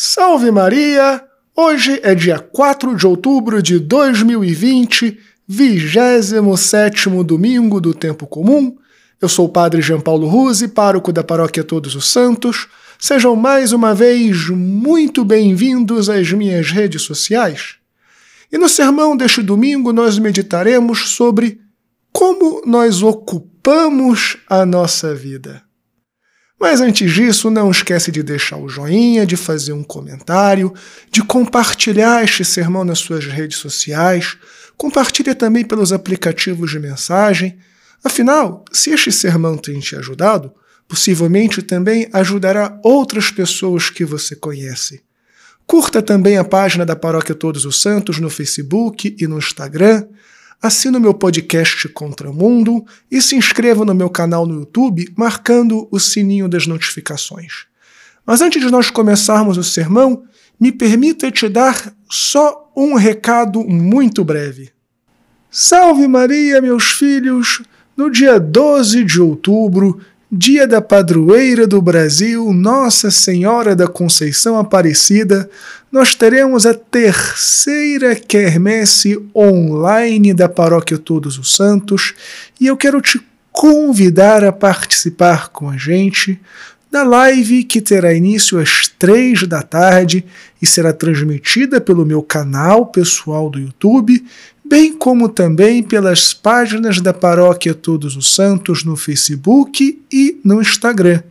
Salve Maria! Hoje é dia 4 de outubro de 2020, 27 domingo do Tempo Comum. Eu sou o Padre Jean Paulo Ruse, pároco da Paróquia Todos os Santos. Sejam mais uma vez muito bem-vindos às minhas redes sociais. E no sermão deste domingo nós meditaremos sobre como nós ocupamos a nossa vida. Mas antes disso, não esquece de deixar o joinha, de fazer um comentário, de compartilhar este sermão nas suas redes sociais, compartilhe também pelos aplicativos de mensagem. Afinal, se este sermão tem te ajudado, possivelmente também ajudará outras pessoas que você conhece. Curta também a página da Paróquia Todos os Santos no Facebook e no Instagram assine o meu podcast Contramundo e se inscreva no meu canal no YouTube marcando o sininho das notificações. Mas antes de nós começarmos o sermão, me permita te dar só um recado muito breve. Salve Maria, meus filhos! No dia 12 de outubro dia da padroeira do Brasil, Nossa Senhora da Conceição Aparecida, nós teremos a terceira quermesse online da Paróquia Todos os Santos e eu quero te convidar a participar com a gente da live que terá início às três da tarde e será transmitida pelo meu canal pessoal do YouTube bem como também pelas páginas da Paróquia Todos os Santos no Facebook e no Instagram.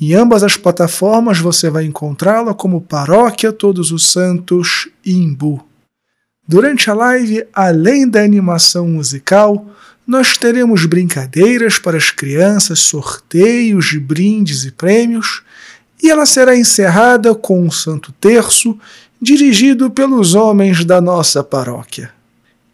Em ambas as plataformas você vai encontrá-la como Paróquia Todos os Santos Imbu. Durante a live, além da animação musical, nós teremos brincadeiras para as crianças, sorteios de brindes e prêmios, e ela será encerrada com um Santo Terço dirigido pelos homens da nossa paróquia.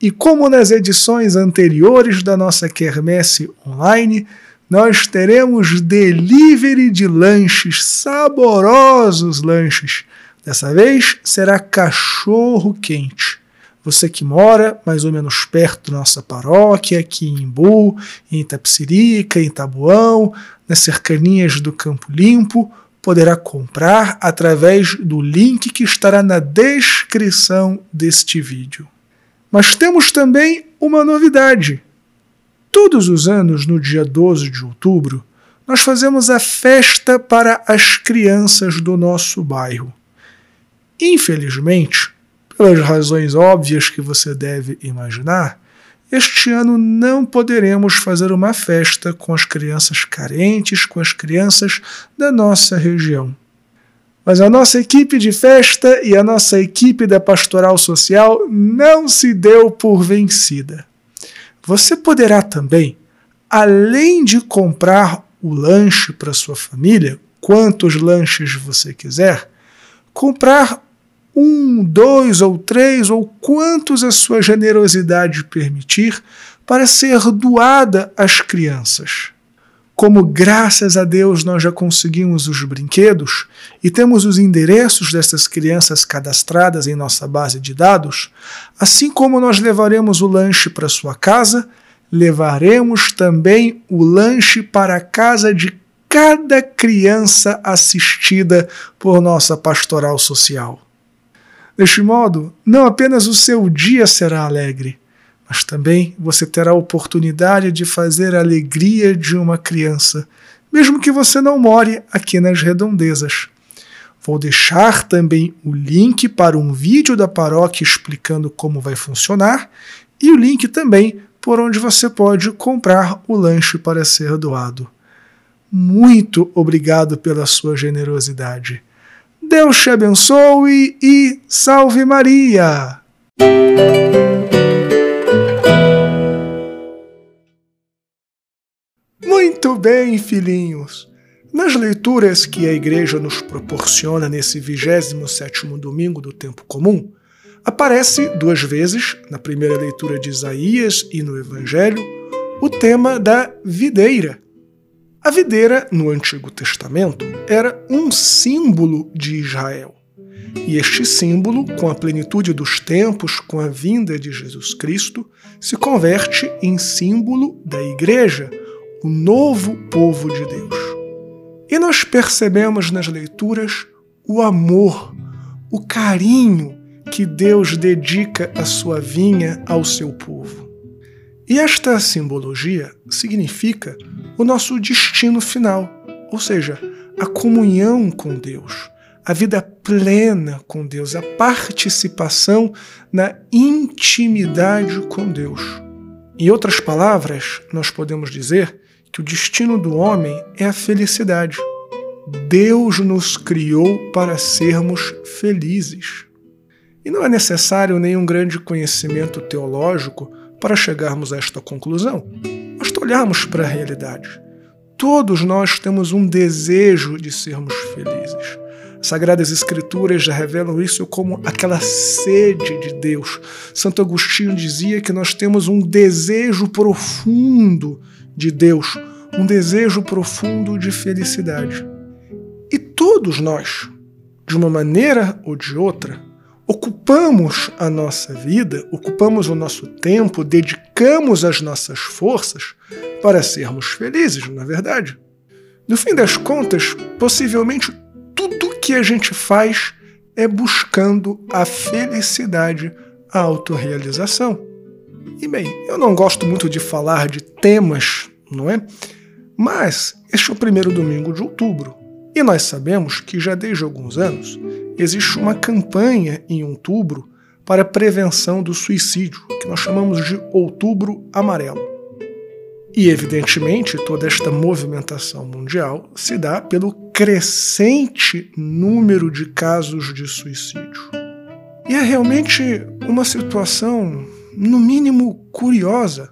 E como nas edições anteriores da nossa quermesse online, nós teremos delivery de lanches, saborosos lanches. Dessa vez será cachorro quente. Você que mora mais ou menos perto da nossa paróquia, aqui em Imbu, em Itapsirica, em Tabuão, nas cercanias do Campo Limpo, poderá comprar através do link que estará na descrição deste vídeo. Mas temos também uma novidade. Todos os anos, no dia 12 de outubro, nós fazemos a festa para as crianças do nosso bairro. Infelizmente, pelas razões óbvias que você deve imaginar, este ano não poderemos fazer uma festa com as crianças carentes, com as crianças da nossa região. Mas a nossa equipe de festa e a nossa equipe da pastoral social não se deu por vencida. Você poderá também, além de comprar o lanche para sua família, quantos lanches você quiser, comprar um, dois ou três ou quantos a sua generosidade permitir para ser doada às crianças como graças a Deus nós já conseguimos os brinquedos e temos os endereços dessas crianças cadastradas em nossa base de dados, assim como nós levaremos o lanche para sua casa, levaremos também o lanche para a casa de cada criança assistida por nossa pastoral social. Deste modo, não apenas o seu dia será alegre, mas também você terá a oportunidade de fazer a alegria de uma criança, mesmo que você não more aqui nas redondezas. Vou deixar também o link para um vídeo da paróquia explicando como vai funcionar e o link também por onde você pode comprar o lanche para ser doado. Muito obrigado pela sua generosidade. Deus te abençoe e salve Maria! Muito bem, filhinhos. Nas leituras que a igreja nos proporciona nesse 27º domingo do tempo comum, aparece duas vezes, na primeira leitura de Isaías e no Evangelho, o tema da videira. A videira, no Antigo Testamento, era um símbolo de Israel. E este símbolo, com a plenitude dos tempos, com a vinda de Jesus Cristo, se converte em símbolo da igreja, o novo povo de Deus. E nós percebemos nas leituras o amor, o carinho que Deus dedica à sua vinha ao seu povo. E esta simbologia significa o nosso destino final, ou seja, a comunhão com Deus, a vida plena com Deus, a participação na intimidade com Deus. Em outras palavras, nós podemos dizer que o destino do homem é a felicidade. Deus nos criou para sermos felizes. E não é necessário nenhum grande conhecimento teológico para chegarmos a esta conclusão. Basta olharmos para a realidade. Todos nós temos um desejo de sermos felizes. Sagradas Escrituras já revelam isso como aquela sede de Deus. Santo Agostinho dizia que nós temos um desejo profundo de Deus, um desejo profundo de felicidade. E todos nós, de uma maneira ou de outra, ocupamos a nossa vida, ocupamos o nosso tempo, dedicamos as nossas forças para sermos felizes, não é verdade? No fim das contas, possivelmente tudo que a gente faz é buscando a felicidade, a autorrealização. E bem, eu não gosto muito de falar de temas, não é? Mas este é o primeiro domingo de outubro e nós sabemos que já desde alguns anos existe uma campanha em outubro para a prevenção do suicídio, que nós chamamos de Outubro Amarelo. E, evidentemente, toda esta movimentação mundial se dá pelo crescente número de casos de suicídio. E é realmente uma situação, no mínimo, curiosa,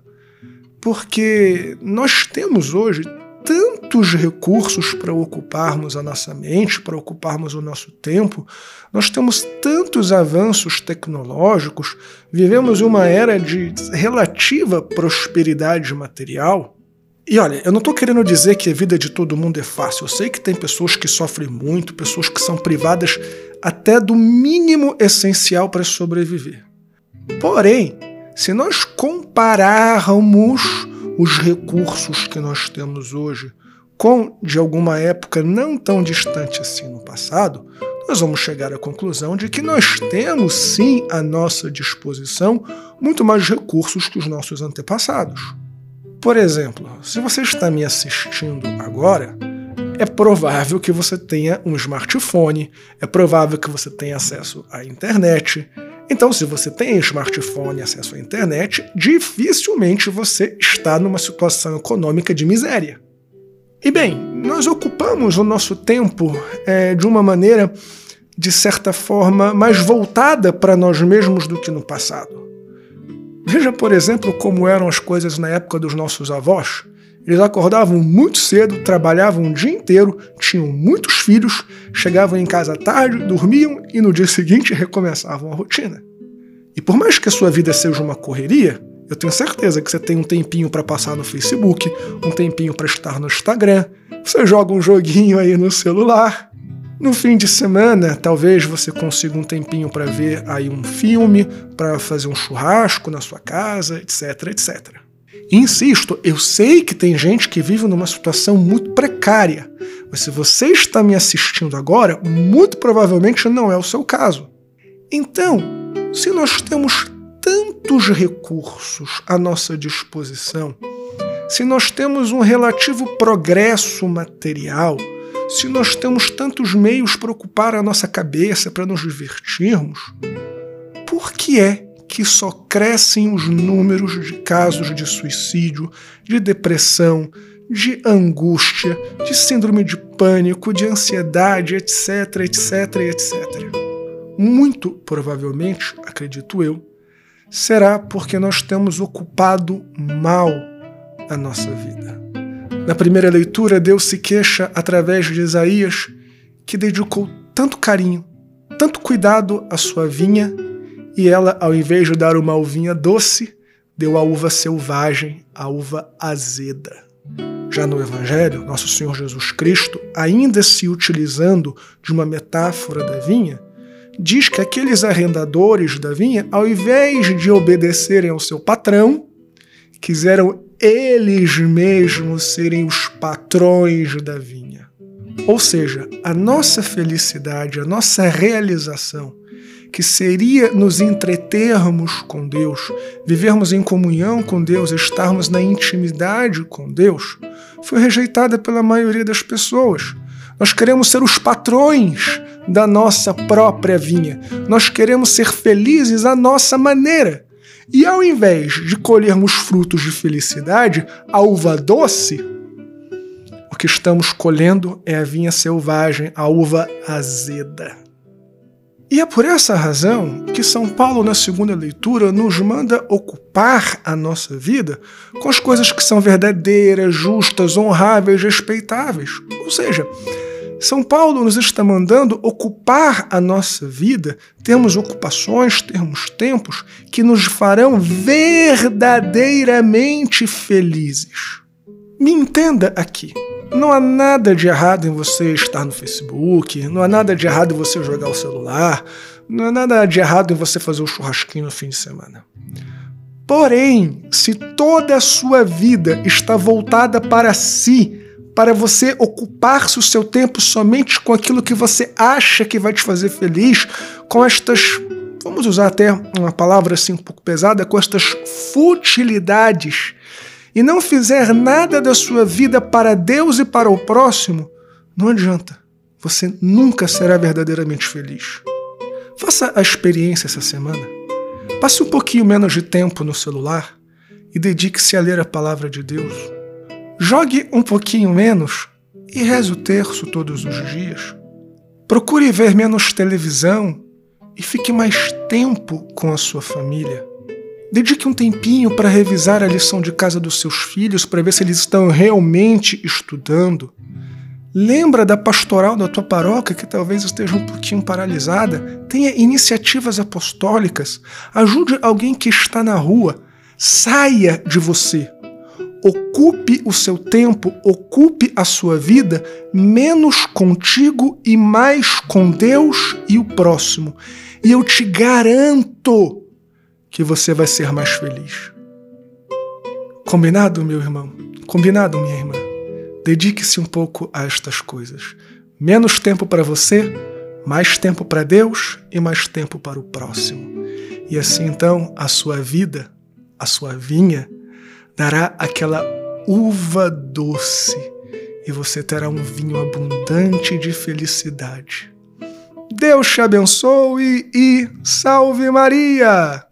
porque nós temos hoje tantos recursos para ocuparmos a nossa mente, para ocuparmos o nosso tempo, nós temos tantos avanços tecnológicos, vivemos uma era de relativa prosperidade material. E olha, eu não estou querendo dizer que a vida de todo mundo é fácil. Eu sei que tem pessoas que sofrem muito, pessoas que são privadas até do mínimo essencial para sobreviver. Porém, se nós compararmos os recursos que nós temos hoje com de alguma época não tão distante assim no passado, nós vamos chegar à conclusão de que nós temos sim à nossa disposição muito mais recursos que os nossos antepassados. Por exemplo, se você está me assistindo agora, é provável que você tenha um smartphone, é provável que você tenha acesso à internet, então, se você tem smartphone e acesso à internet, dificilmente você está numa situação econômica de miséria. E bem, nós ocupamos o nosso tempo é, de uma maneira, de certa forma, mais voltada para nós mesmos do que no passado. Veja, por exemplo, como eram as coisas na época dos nossos avós. Eles acordavam muito cedo, trabalhavam o dia inteiro, tinham muitos filhos, chegavam em casa tarde, dormiam e no dia seguinte recomeçavam a rotina. E por mais que a sua vida seja uma correria, eu tenho certeza que você tem um tempinho para passar no Facebook, um tempinho para estar no Instagram, você joga um joguinho aí no celular. No fim de semana, talvez você consiga um tempinho para ver aí um filme, para fazer um churrasco na sua casa, etc, etc. Insisto, eu sei que tem gente que vive numa situação muito precária, mas se você está me assistindo agora, muito provavelmente não é o seu caso. Então, se nós temos tantos recursos à nossa disposição, se nós temos um relativo progresso material, se nós temos tantos meios para ocupar a nossa cabeça, para nos divertirmos, por que é que só crescem os números de casos de suicídio, de depressão, de angústia, de síndrome de pânico, de ansiedade, etc, etc, etc. Muito provavelmente, acredito eu, será porque nós temos ocupado mal a nossa vida. Na primeira leitura, Deus se queixa através de Isaías, que dedicou tanto carinho, tanto cuidado à sua vinha e ela, ao invés de dar uma uvinha doce, deu a uva selvagem, a uva azeda. Já no Evangelho, Nosso Senhor Jesus Cristo, ainda se utilizando de uma metáfora da vinha, diz que aqueles arrendadores da vinha, ao invés de obedecerem ao seu patrão, quiseram eles mesmos serem os patrões da vinha. Ou seja, a nossa felicidade, a nossa realização, que seria nos entretermos com Deus, vivermos em comunhão com Deus, estarmos na intimidade com Deus, foi rejeitada pela maioria das pessoas. Nós queremos ser os patrões da nossa própria vinha. Nós queremos ser felizes à nossa maneira. E ao invés de colhermos frutos de felicidade, a uva doce, o que estamos colhendo é a vinha selvagem, a uva azeda. E é por essa razão que São Paulo, na segunda leitura, nos manda ocupar a nossa vida com as coisas que são verdadeiras, justas, honráveis, respeitáveis. Ou seja, São Paulo nos está mandando ocupar a nossa vida, termos ocupações, termos tempos que nos farão verdadeiramente felizes. Me entenda aqui. Não há nada de errado em você estar no Facebook, não há nada de errado em você jogar o celular, não há nada de errado em você fazer o um churrasquinho no fim de semana. Porém, se toda a sua vida está voltada para si, para você ocupar-se o seu tempo somente com aquilo que você acha que vai te fazer feliz, com estas, vamos usar até uma palavra assim um pouco pesada, com estas futilidades e não fizer nada da sua vida para Deus e para o próximo, não adianta. Você nunca será verdadeiramente feliz. Faça a experiência essa semana. Passe um pouquinho menos de tempo no celular e dedique-se a ler a palavra de Deus. Jogue um pouquinho menos e reze o terço todos os dias. Procure ver menos televisão e fique mais tempo com a sua família. Dedique um tempinho para revisar a lição de casa dos seus filhos para ver se eles estão realmente estudando. Lembra da pastoral da tua paróquia que talvez esteja um pouquinho paralisada? Tenha iniciativas apostólicas. Ajude alguém que está na rua. Saia de você. Ocupe o seu tempo, ocupe a sua vida menos contigo e mais com Deus e o próximo. E eu te garanto que você vai ser mais feliz. Combinado, meu irmão? Combinado, minha irmã? Dedique-se um pouco a estas coisas. Menos tempo para você, mais tempo para Deus e mais tempo para o próximo. E assim então a sua vida, a sua vinha, dará aquela uva doce e você terá um vinho abundante de felicidade. Deus te abençoe e salve Maria!